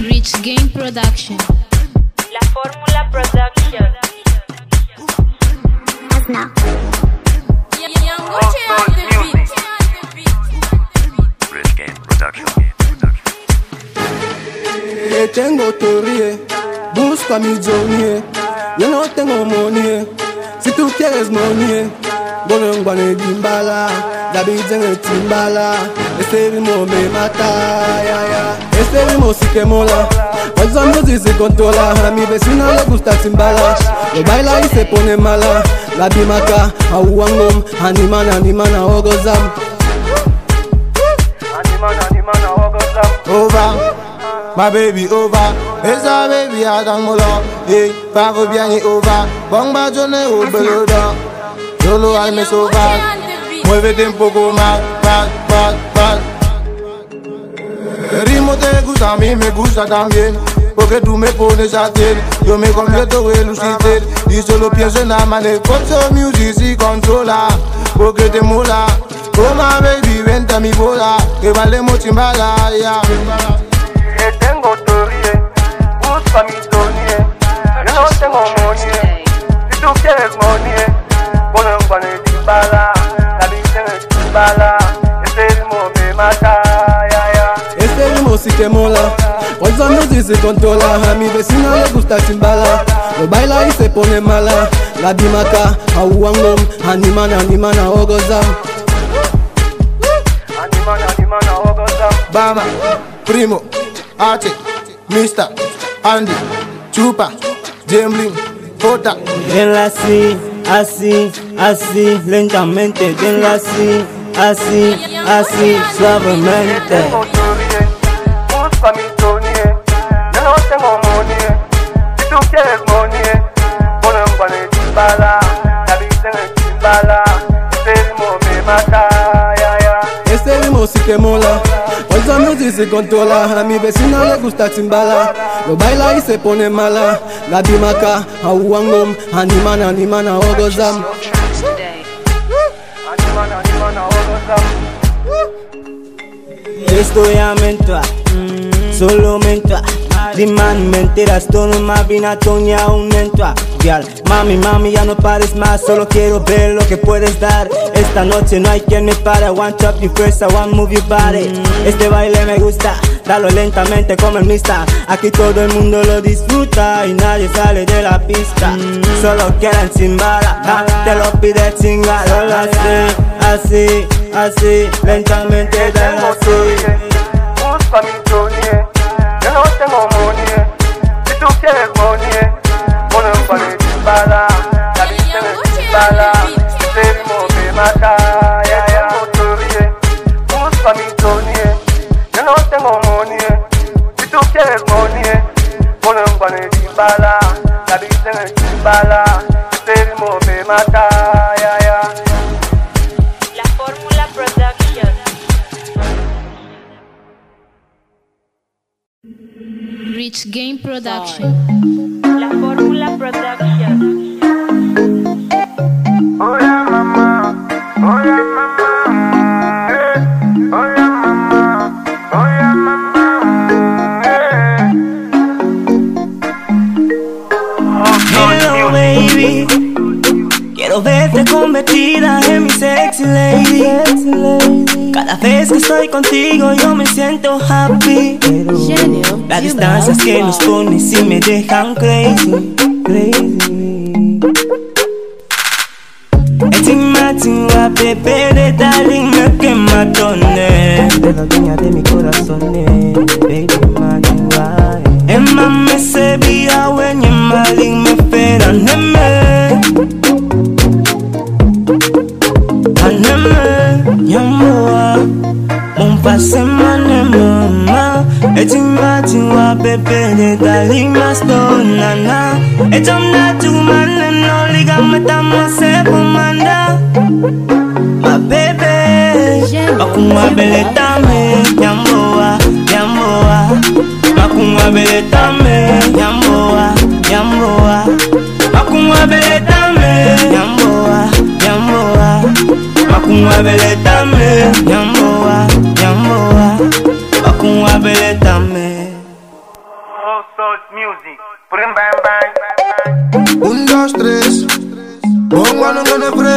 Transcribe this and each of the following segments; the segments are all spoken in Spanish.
Rich Game Production. La Fórmula Production. Rich Game Production. Tengo teoría, busca mi zonie. Yo no tengo money, si tú quieres money. Bueno, en guane dimbala, David en el timbala. Este ritmo me mata, ya, ya. Este ritmo sí que mola. Esa música se controla. A mi vecina le gusta timbala. Lo baila y se pone mala. La dimaca, aguangom, animan, animan, ogozam. over, my baby over. Baby a dan mola, eh, pago bien y over. Bomba ne obeloda, solo al me soba. Muévete un poco más, más, más. El ritmo te gusta, a mí me gusta también. Porque tú me pones a hacer, yo me completo de lucifer Y solo pienso en la manera, Control music y controla Porque te mola, toma baby, vente a mi bola Que valemos chimbala, ya Que tengo teoría, busca mi tonie. Yo no tengo money, si tú quieres money, pues se controla, a mi vecina le gusta timbala, lo baila y se pone mala, la dimaca, aguangom, animan, animan, ogozam. Animan, animan, ogozam. Bama, Primo, Arte, Mister, Andy, Chupa, Jembling, Jota Denla así, así, así, lentamente, denla así, así, así, suavemente. busca mi si tú quieres money, ponlo en guane timbala, la vida en el timbala, este ritmo me mata, ya, ya. Este ritmo sí que mola, esa música se controla, a mi vecina le gusta timbala, lo baila y se pone mala, la dimaca, aguangom, animan, animan, ogozam. Animan, animan, ogozam. Estoy a mentua, solo mentua. Mentiras, todo más vina toña un mentua. Girl, mami, mami, ya no pares más, solo quiero ver lo que puedes dar. Esta noche no hay quien me pare, want chop you first, want move your body. Este baile me gusta, dalo lentamente como el mista. Aquí todo el mundo lo disfruta y nadie sale de la pista. Solo quieren sin bala, ja, te lo pide chinga, solo así, así, así, lentamente, dale así. Busca mi yo no tengo la vida en el timbala, ritmo me mata, ya, ya. Teoría, Busca mi tonie, yo no tengo money. Si tú quieres money, ponlo en guane timbala, la vida en el timbala, ritmo me mata, ya, ya. La Fórmula Production. Rich Game Production. La Fórmula Production. Verte convertida en mi sexy lady. Cada vez que estoy contigo yo me siento happy. Las distancias que nos ponen sí me dejan crazy, crazy. Eti matinwa bebé de darling me quema tonne De la dueña de mi corazón, baby matinwa Emma me se via semane mama Etima tiwa pepe de dalima stone nana Etomna tumana no liga metamase kumanda Ma bebe Makuma bele tame nyamboa nyamboa. Makuma bele tame nyamboa nyamboa. Makuma bele tame nyamboa nyamboa. Makuma bele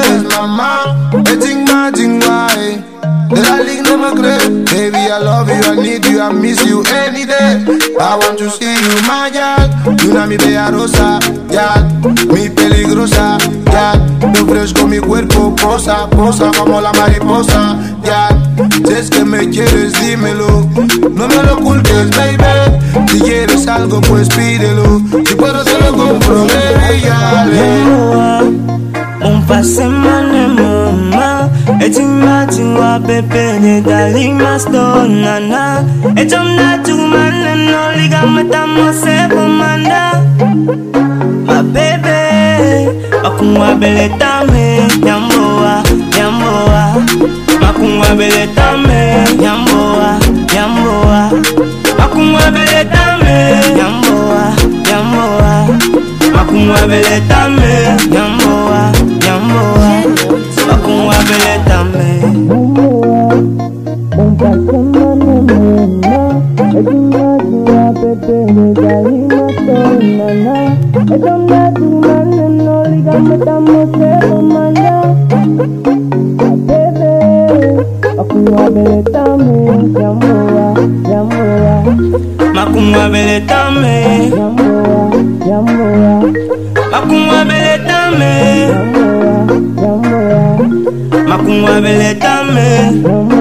press, mama. Eating my thing, why? The league never crave. Baby, I love you, I need you, I miss you any day. I want to see you, my girl. You know mi bella rosa, girl. Mi peligrosa, girl. Te ofrezco mi cuerpo, posa, posa como la mariposa, girl. Si es que me quieres, dímelo. No me lo ocultes, baby. Si quieres algo, pues pídelo. Si puedo, te lo compro, girl. On passe mane mama Eti mati wa pepe ne dali masto nana Etom na tumane no liga mata mo se manda Ma bebe Makunwa bele tame Yamboa, yamboa Makunwa bele tame Yamboa, yamboa Makunwa bele tame Yamboa, yamboa Makunwa bele tame dame. Makumwabele tame Makumwabele tame tame Makunwa bele tame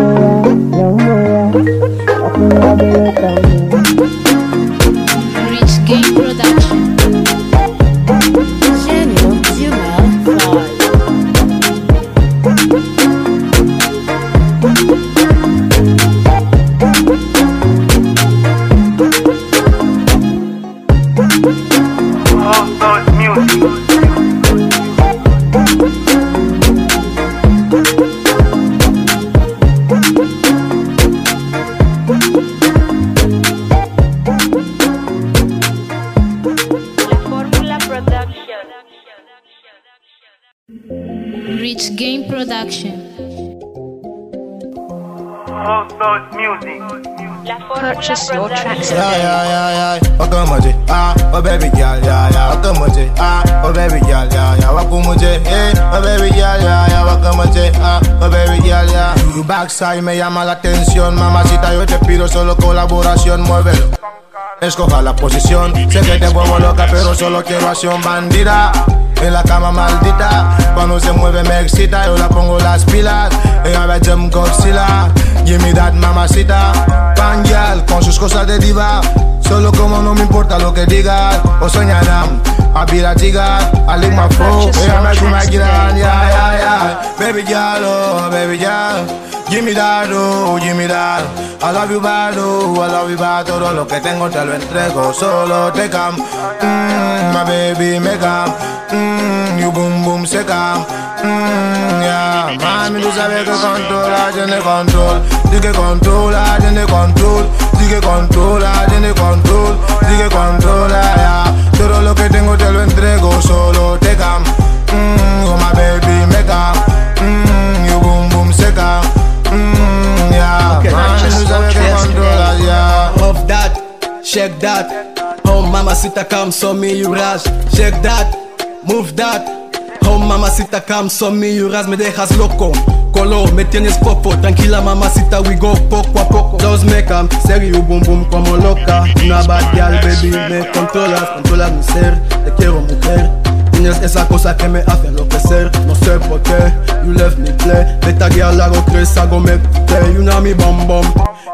Game Production. Purchase your Production. tracks Yeah, today. yeah, yeah, yeah. Welcome to ah, oh baby girl, yeah, yeah. Welcome to ah, oh baby girl, yeah, yeah. Welcome to eh, oh baby girl, yeah, yeah. Welcome to ah, oh baby girl, yeah. Tu backside me llama la atención, mamacita. Yo te pido solo colaboración, muévelo. Escoja la posición, sé que te vuelvo loca, pero solo quiero acción bandida. En la cama maldita, cuando se mueve me excita, yo la pongo las pilas. Ella ve Jim Godzilla, give me that mamacita. Pangyal, con sus cosas de diva. Solo como no me importa lo que digas, o soñarán. I be that chica, I lick my phone. Me come aquí, yeah, yeah, yeah. Baby girl, oh, baby girl. Give me that, oh, give me that. I love you bad, oh, I love you bad. Todo lo que tengo te lo entrego, solo te cam. Mmm, my baby me cam. Mmm, you boom boom se cam. Mmm, yeah. Mami, tú sabes que controla, tiene control. Di que controla, tiene control. Di que controla, tiene control. Di que controla, yeah. Todo lo que tengo te lo entrego, solo te cam. Mmm, oh, my baby me cam. Mmm, you boom boom se cam. Mmm, yeah. Okay, Mami, tú sabes que controla, yeah. Of that, shake that. Oh mamacita come so me you rush. Shake that, move that. Oh mamacita come so me you rush. Me dejas loco. Colo, me tienes popo. Tranquila mamacita, we go poco a poco. Dos me cam, serio boom boom como loca. Una bad girl, baby, me controlas, controlas mi ser. Te quiero mujer. Tienes esa cosa que me hace enloquecer No sé por qué, you left me play Beta girl hago crees, hago me play You know me bum bum,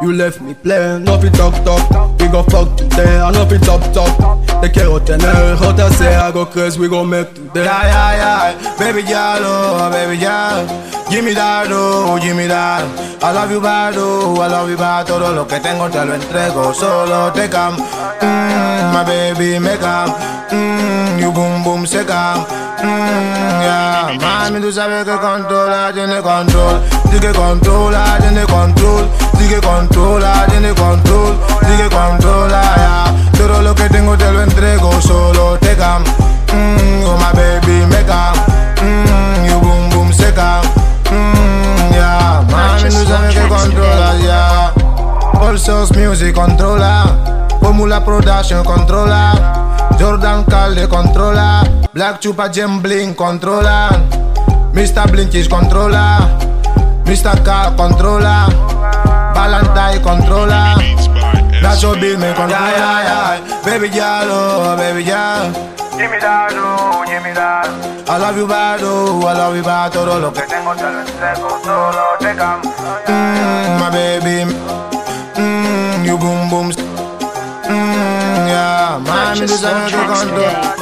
you left me play No fi talk talk, we go fuck today I no fi top top, te quiero tener se hago crees, we go make today Yeah, yeah, yeah. Baby girl, oh, baby girl. Give me that, oh, give me that. I love you bad, oh, I love you bad. Todo lo que tengo te lo entrego, solo te cam. Mmm, my baby me cam. Mmm, you boom boom se cam. Mmm, yeah. Mami, tú sabes que controla, tiene control. Di que controla, tiene control. Di que controla, tiene control. Di que controla, yeah. Todo lo que tengo te lo entrego, solo te cam. Mmm, oh my baby, me cam. Mmm, you boom boom se cam. Mmm, yeah. Mami, tú sabes que controla, yeah. All Source Music controla. Formula Production controla. Jordan Calde controla. Black Chupa Gem Bling controla. Mr. Blinkies controla. Mr. K controla. Valentine controla. Nacho Bill me controla. Yeah, yeah, yeah. Baby girl, oh, baby girl. Jimmy Dado, Jimmy Dado. I love you bad, oh, I love you bad, todo lo que Que tengo te lo entrego, solo te cambio. Mm, my baby. Mm, you boom boom. Mm, yeah, mami, Purchase tú sabes your que tracks control. today.